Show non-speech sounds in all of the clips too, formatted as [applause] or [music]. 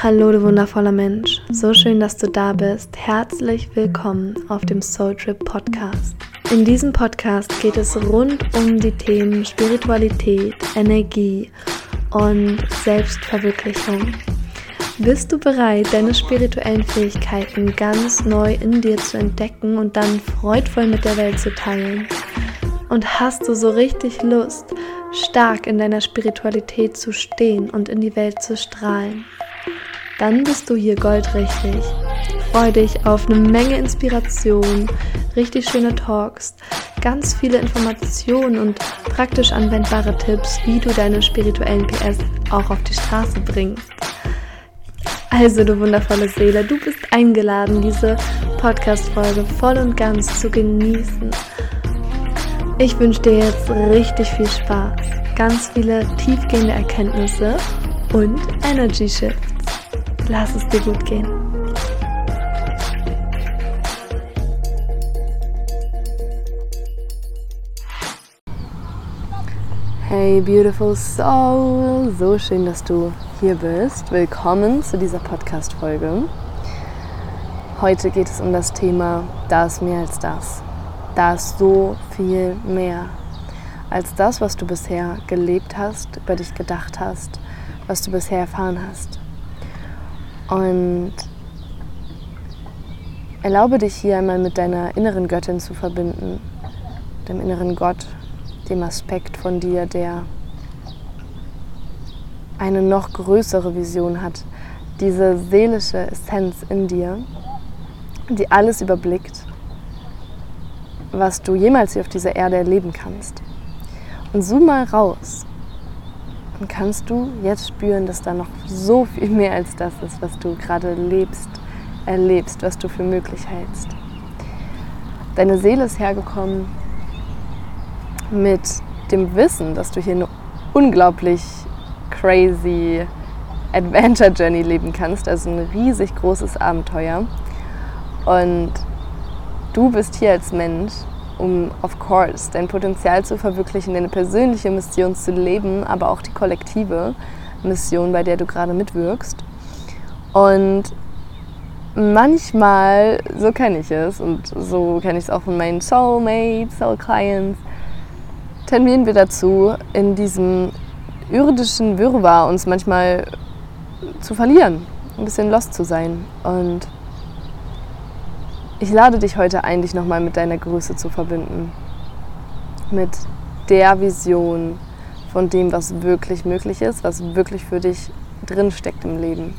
Hallo, du wundervoller Mensch. So schön, dass du da bist. Herzlich willkommen auf dem Soul Trip Podcast. In diesem Podcast geht es rund um die Themen Spiritualität, Energie und Selbstverwirklichung. Bist du bereit, deine spirituellen Fähigkeiten ganz neu in dir zu entdecken und dann freudvoll mit der Welt zu teilen? Und hast du so richtig Lust, stark in deiner Spiritualität zu stehen und in die Welt zu strahlen? Dann bist du hier goldrichtig. Freue dich auf eine Menge Inspiration, richtig schöne Talks, ganz viele Informationen und praktisch anwendbare Tipps, wie du deine spirituellen PS auch auf die Straße bringst. Also, du wundervolle Seele, du bist eingeladen, diese Podcast-Folge voll und ganz zu genießen. Ich wünsche dir jetzt richtig viel Spaß, ganz viele tiefgehende Erkenntnisse und Energy Shifts. Lass es dir gut gehen. Hey, beautiful soul! So schön, dass du hier bist. Willkommen zu dieser Podcast-Folge. Heute geht es um das Thema Da ist mehr als das. Da ist so viel mehr als das, was du bisher gelebt hast, über dich gedacht hast, was du bisher erfahren hast. Und erlaube dich hier einmal mit deiner inneren Göttin zu verbinden, dem inneren Gott, dem Aspekt von dir, der eine noch größere Vision hat, diese seelische Essenz in dir, die alles überblickt, was du jemals hier auf dieser Erde erleben kannst. Und zoom mal raus dann kannst du jetzt spüren, dass da noch so viel mehr als das ist, was du gerade lebst, erlebst, was du für möglich hältst. Deine Seele ist hergekommen mit dem Wissen, dass du hier eine unglaublich crazy Adventure Journey leben kannst, also ein riesig großes Abenteuer. Und du bist hier als Mensch um, of course, dein Potenzial zu verwirklichen, deine persönliche Mission zu leben, aber auch die kollektive Mission, bei der du gerade mitwirkst. Und manchmal, so kenne ich es und so kenne ich es auch von meinen Soulmates, Soul Clients, tendieren wir dazu, in diesem irdischen Wirrwarr uns manchmal zu verlieren, ein bisschen lost zu sein. Und ich lade dich heute ein, dich nochmal mit deiner Größe zu verbinden. Mit der Vision von dem, was wirklich möglich ist, was wirklich für dich drinsteckt im Leben.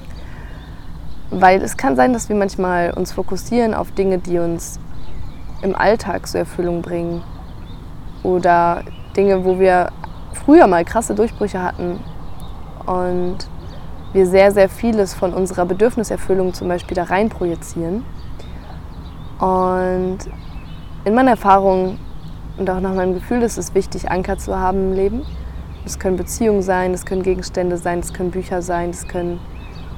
Weil es kann sein, dass wir manchmal uns fokussieren auf Dinge, die uns im Alltag zur Erfüllung bringen. Oder Dinge, wo wir früher mal krasse Durchbrüche hatten und wir sehr, sehr vieles von unserer Bedürfniserfüllung zum Beispiel da rein projizieren und in meiner Erfahrung und auch nach meinem Gefühl ist es wichtig, Anker zu haben im Leben. Das können Beziehungen sein, das können Gegenstände sein, das können Bücher sein, das können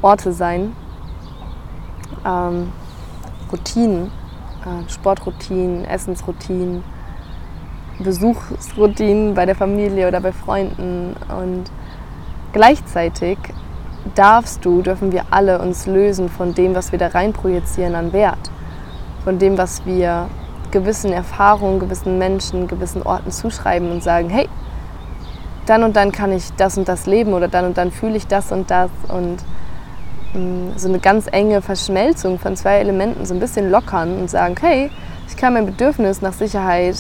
Orte sein. Ähm, Routinen, äh, Sportroutinen, Essensroutinen, Besuchsroutinen bei der Familie oder bei Freunden. Und gleichzeitig darfst du, dürfen wir alle uns lösen von dem, was wir da rein projizieren an Wert von dem, was wir gewissen Erfahrungen, gewissen Menschen, gewissen Orten zuschreiben und sagen, hey, dann und dann kann ich das und das leben oder dann und dann fühle ich das und das und mm, so eine ganz enge Verschmelzung von zwei Elementen so ein bisschen lockern und sagen, hey, ich kann mein Bedürfnis nach Sicherheit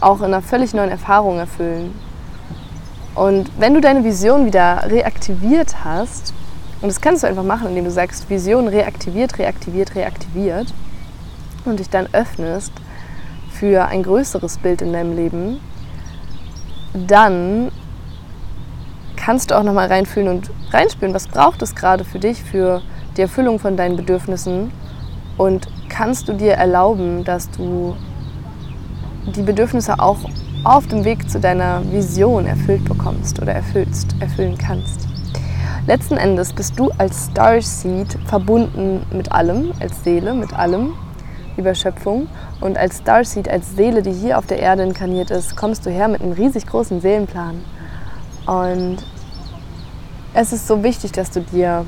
auch in einer völlig neuen Erfahrung erfüllen. Und wenn du deine Vision wieder reaktiviert hast, und das kannst du einfach machen, indem du sagst, Vision reaktiviert, reaktiviert, reaktiviert, und dich dann öffnest für ein größeres Bild in deinem Leben, dann kannst du auch nochmal reinfühlen und reinspüren, was braucht es gerade für dich, für die Erfüllung von deinen Bedürfnissen und kannst du dir erlauben, dass du die Bedürfnisse auch auf dem Weg zu deiner Vision erfüllt bekommst oder erfüllst, erfüllen kannst. Letzten Endes bist du als Starseed verbunden mit allem, als Seele, mit allem, über Schöpfung. Und als Starseed, als Seele, die hier auf der Erde inkarniert ist, kommst du her mit einem riesig großen Seelenplan. Und es ist so wichtig, dass du dir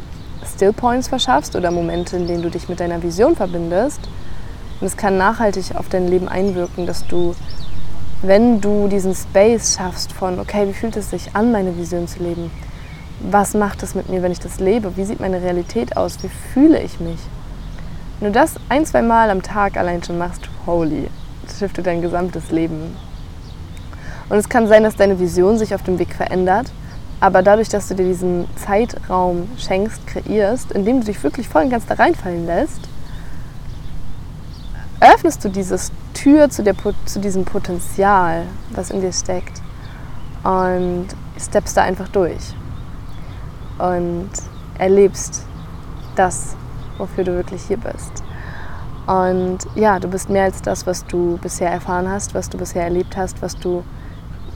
Still Points verschaffst oder Momente, in denen du dich mit deiner Vision verbindest. Und es kann nachhaltig auf dein Leben einwirken, dass du, wenn du diesen Space schaffst von, okay, wie fühlt es sich an, meine Vision zu leben? Was macht es mit mir, wenn ich das lebe? Wie sieht meine Realität aus? Wie fühle ich mich? Wenn du das ein, zwei Mal am Tag allein schon machst, holy, das shiftet dein gesamtes Leben. Und es kann sein, dass deine Vision sich auf dem Weg verändert aber dadurch, dass du dir diesen Zeitraum schenkst, kreierst, indem du dich wirklich voll und ganz da reinfallen lässt, öffnest du diese Tür zu, der, zu diesem Potenzial, was in dir steckt. Und steppst da einfach durch. Und erlebst das, wofür du wirklich hier bist. Und ja, du bist mehr als das, was du bisher erfahren hast, was du bisher erlebt hast, was du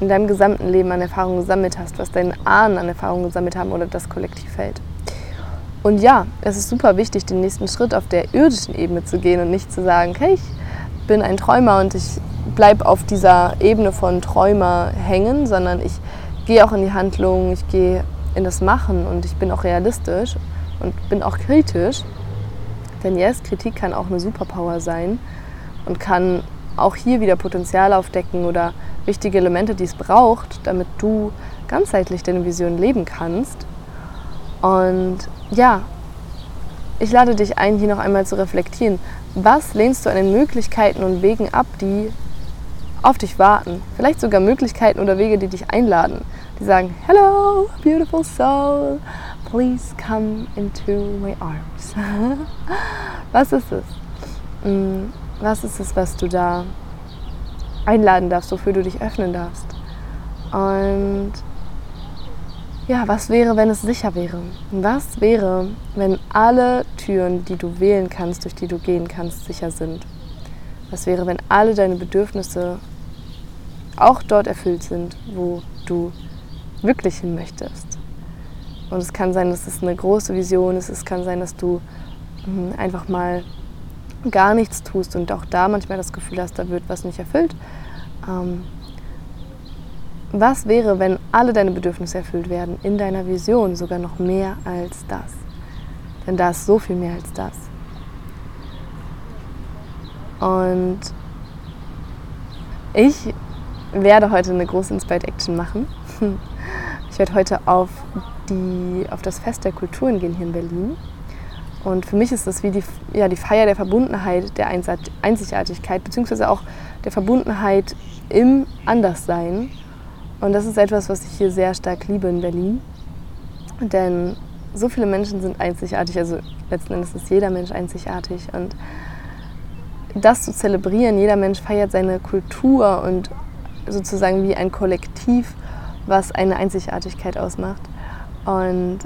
in deinem gesamten Leben an Erfahrungen gesammelt hast, was deine Ahnen an Erfahrungen gesammelt haben oder das Kollektivfeld. Und ja, es ist super wichtig, den nächsten Schritt auf der irdischen Ebene zu gehen und nicht zu sagen, hey, ich bin ein Träumer und ich bleibe auf dieser Ebene von Träumer hängen, sondern ich gehe auch in die Handlung, ich gehe in das Machen und ich bin auch realistisch und bin auch kritisch. Denn yes, Kritik kann auch eine Superpower sein und kann auch hier wieder Potenzial aufdecken oder wichtige Elemente, die es braucht, damit du ganzheitlich deine Vision leben kannst. Und ja, ich lade dich ein, hier noch einmal zu reflektieren. Was lehnst du an den Möglichkeiten und Wegen ab, die auf dich warten? Vielleicht sogar Möglichkeiten oder Wege, die dich einladen. Die sagen, Hello, beautiful soul, please come into my arms. [laughs] was ist es? Mm, was ist es, was du da einladen darfst, wofür du dich öffnen darfst. Und ja, was wäre, wenn es sicher wäre? Was wäre, wenn alle Türen, die du wählen kannst, durch die du gehen kannst, sicher sind? Was wäre, wenn alle deine Bedürfnisse auch dort erfüllt sind, wo du wirklich hin möchtest? Und es kann sein, dass es eine große Vision ist. Es kann sein, dass du hm, einfach mal gar nichts tust und auch da manchmal das Gefühl hast, da wird was nicht erfüllt. Ähm, was wäre, wenn alle deine Bedürfnisse erfüllt werden, in deiner Vision sogar noch mehr als das? Denn da ist so viel mehr als das. Und ich werde heute eine große Inspired Action machen. [laughs] Ich werde heute auf, die, auf das Fest der Kulturen gehen hier in Berlin. Und für mich ist das wie die, ja, die Feier der Verbundenheit, der Einzigartigkeit, beziehungsweise auch der Verbundenheit im Anderssein. Und das ist etwas, was ich hier sehr stark liebe in Berlin. Denn so viele Menschen sind einzigartig, also letzten Endes ist jeder Mensch einzigartig. Und das zu zelebrieren, jeder Mensch feiert seine Kultur und sozusagen wie ein Kollektiv, was eine Einzigartigkeit ausmacht. Und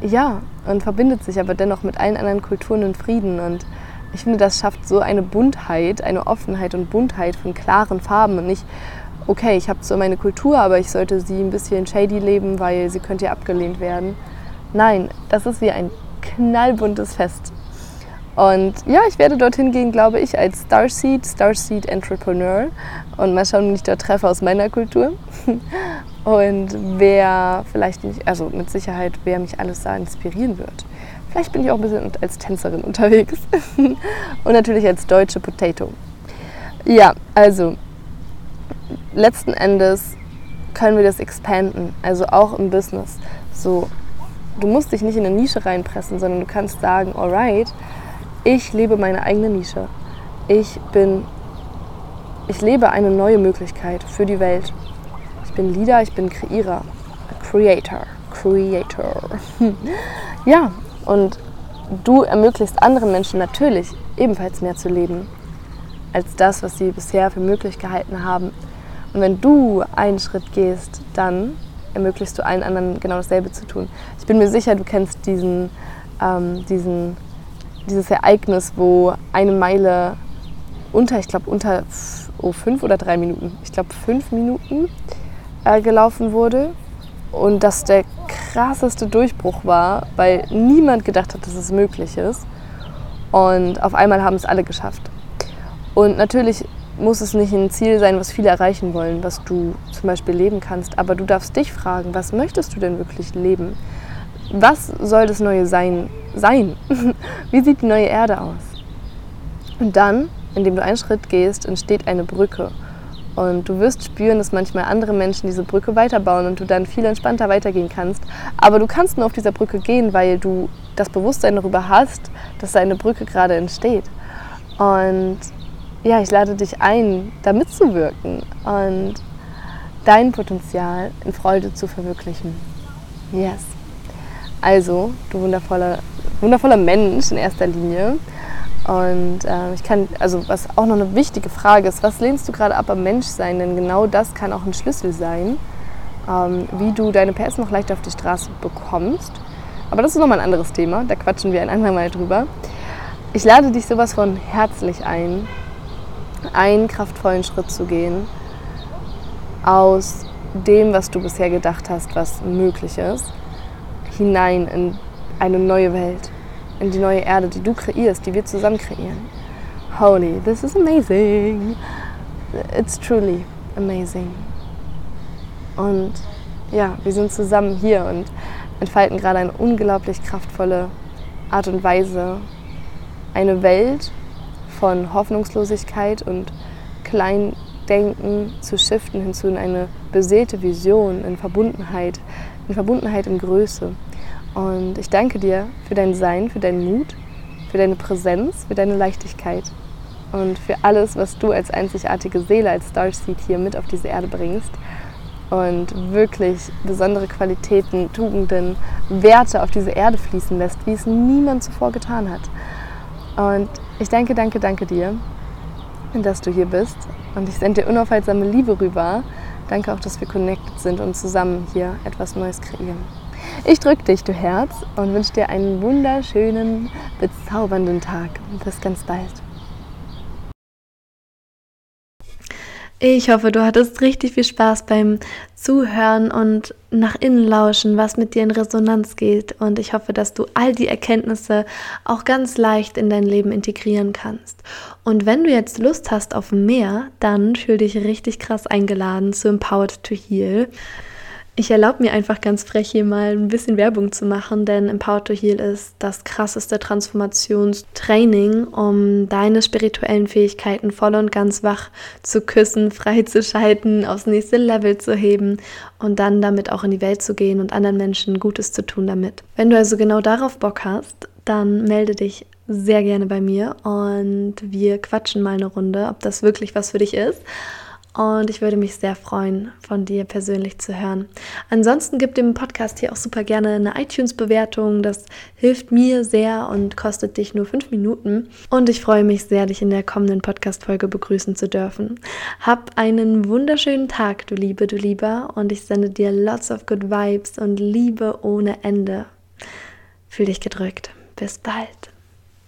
ja, und verbindet sich aber dennoch mit allen anderen Kulturen und Frieden. Und ich finde, das schafft so eine Buntheit, eine Offenheit und Buntheit von klaren Farben und nicht, okay, ich habe so meine Kultur, aber ich sollte sie ein bisschen shady leben, weil sie könnte ja abgelehnt werden. Nein, das ist wie ein knallbuntes Fest. Und ja, ich werde dorthin gehen, glaube ich, als Starseed, Starseed Entrepreneur und mal schauen, wen ich dort treffe aus meiner Kultur. [laughs] Und wer vielleicht nicht, also mit Sicherheit, wer mich alles da inspirieren wird. Vielleicht bin ich auch ein bisschen als Tänzerin unterwegs. [laughs] und natürlich als deutsche Potato. Ja, also letzten Endes können wir das expanden, also auch im Business. So, du musst dich nicht in eine Nische reinpressen, sondern du kannst sagen, alright, ich lebe meine eigene Nische. Ich bin, ich lebe eine neue Möglichkeit für die Welt. Ich bin Leader, ich bin Kreierer. Creator. Creator. [laughs] ja, und du ermöglichst anderen Menschen natürlich ebenfalls mehr zu leben als das, was sie bisher für möglich gehalten haben. Und wenn du einen Schritt gehst, dann ermöglichst du allen anderen genau dasselbe zu tun. Ich bin mir sicher, du kennst diesen, ähm, diesen dieses Ereignis, wo eine Meile unter, ich glaube, unter oh, fünf oder drei Minuten, ich glaube fünf Minuten äh, gelaufen wurde und dass der krasseste Durchbruch war, weil niemand gedacht hat, dass es möglich ist. Und auf einmal haben es alle geschafft. Und natürlich muss es nicht ein Ziel sein, was viele erreichen wollen, was du zum Beispiel leben kannst, aber du darfst dich fragen, was möchtest du denn wirklich leben? was soll das neue Sein sein? [laughs] Wie sieht die neue Erde aus? Und dann, indem du einen Schritt gehst, entsteht eine Brücke. Und du wirst spüren, dass manchmal andere Menschen diese Brücke weiterbauen und du dann viel entspannter weitergehen kannst. Aber du kannst nur auf dieser Brücke gehen, weil du das Bewusstsein darüber hast, dass da eine Brücke gerade entsteht. Und ja, ich lade dich ein, da mitzuwirken und dein Potenzial in Freude zu verwirklichen. Yes. Also, du wundervoller, wundervoller Mensch in erster Linie. Und äh, ich kann, also was auch noch eine wichtige Frage ist, was lehnst du gerade ab am Menschsein? Denn genau das kann auch ein Schlüssel sein, ähm, wie du deine PS noch leichter auf die Straße bekommst. Aber das ist nochmal ein anderes Thema, da quatschen wir ein andermal drüber. Ich lade dich sowas von herzlich ein, einen kraftvollen Schritt zu gehen aus dem, was du bisher gedacht hast, was möglich ist, hinein in eine neue Welt, in die neue Erde, die du kreierst, die wir zusammen kreieren. Holy, this is amazing. It's truly amazing. Und ja, wir sind zusammen hier und entfalten gerade eine unglaublich kraftvolle Art und Weise, eine Welt von Hoffnungslosigkeit und Kleindenken zu shiften hinzu in eine beseelte Vision, in Verbundenheit, in Verbundenheit in Größe. Und ich danke dir für dein Sein, für deinen Mut, für deine Präsenz, für deine Leichtigkeit und für alles, was du als einzigartige Seele, als Starseed hier mit auf diese Erde bringst und wirklich besondere Qualitäten, Tugenden, Werte auf diese Erde fließen lässt, wie es niemand zuvor getan hat. Und ich danke, danke, danke dir, dass du hier bist. Und ich sende dir unaufhaltsame Liebe rüber. Danke auch, dass wir connected sind und zusammen hier etwas Neues kreieren. Ich drücke dich, du Herz, und wünsche dir einen wunderschönen, bezaubernden Tag. Bis ganz bald. Ich hoffe, du hattest richtig viel Spaß beim Zuhören und nach innen lauschen, was mit dir in Resonanz geht. Und ich hoffe, dass du all die Erkenntnisse auch ganz leicht in dein Leben integrieren kannst. Und wenn du jetzt Lust hast auf mehr, dann fühl dich richtig krass eingeladen zu Empowered to Heal. Ich erlaube mir einfach ganz frech hier mal ein bisschen Werbung zu machen, denn Empower to Heal ist das krasseste Transformationstraining, um deine spirituellen Fähigkeiten voll und ganz wach zu küssen, freizuschalten, aufs nächste Level zu heben und dann damit auch in die Welt zu gehen und anderen Menschen Gutes zu tun damit. Wenn du also genau darauf Bock hast, dann melde dich sehr gerne bei mir und wir quatschen mal eine Runde, ob das wirklich was für dich ist. Und ich würde mich sehr freuen, von dir persönlich zu hören. Ansonsten gib dem Podcast hier auch super gerne eine iTunes-Bewertung. Das hilft mir sehr und kostet dich nur fünf Minuten. Und ich freue mich sehr, dich in der kommenden Podcast-Folge begrüßen zu dürfen. Hab einen wunderschönen Tag, du Liebe, du Lieber. Und ich sende dir lots of good vibes und Liebe ohne Ende. Fühl dich gedrückt. Bis bald.